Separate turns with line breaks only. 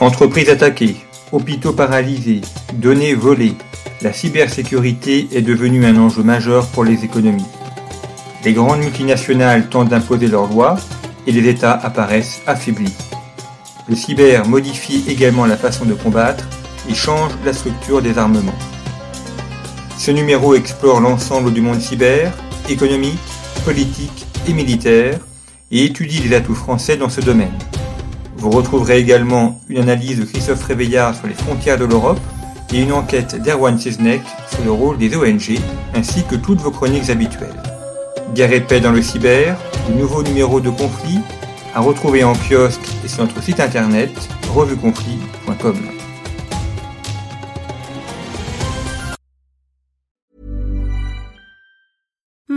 Entreprises attaquées, hôpitaux paralysés, données volées, la cybersécurité est devenue un enjeu majeur pour les économies. Les grandes multinationales tentent d'imposer leurs lois et les États apparaissent affaiblis. Le cyber modifie également la façon de combattre et change la structure des armements. Ce numéro explore l'ensemble du monde cyber, économique, politique et militaire, et étudie les atouts français dans ce domaine. Vous retrouverez également une analyse de Christophe Réveillard sur les frontières de l'Europe et une enquête d'Erwan Ciznek sur le rôle des ONG, ainsi que toutes vos chroniques habituelles. Guerre et paix dans le cyber, de nouveaux numéros de conflit, à retrouver en kiosque et sur notre site internet revueconflit.com.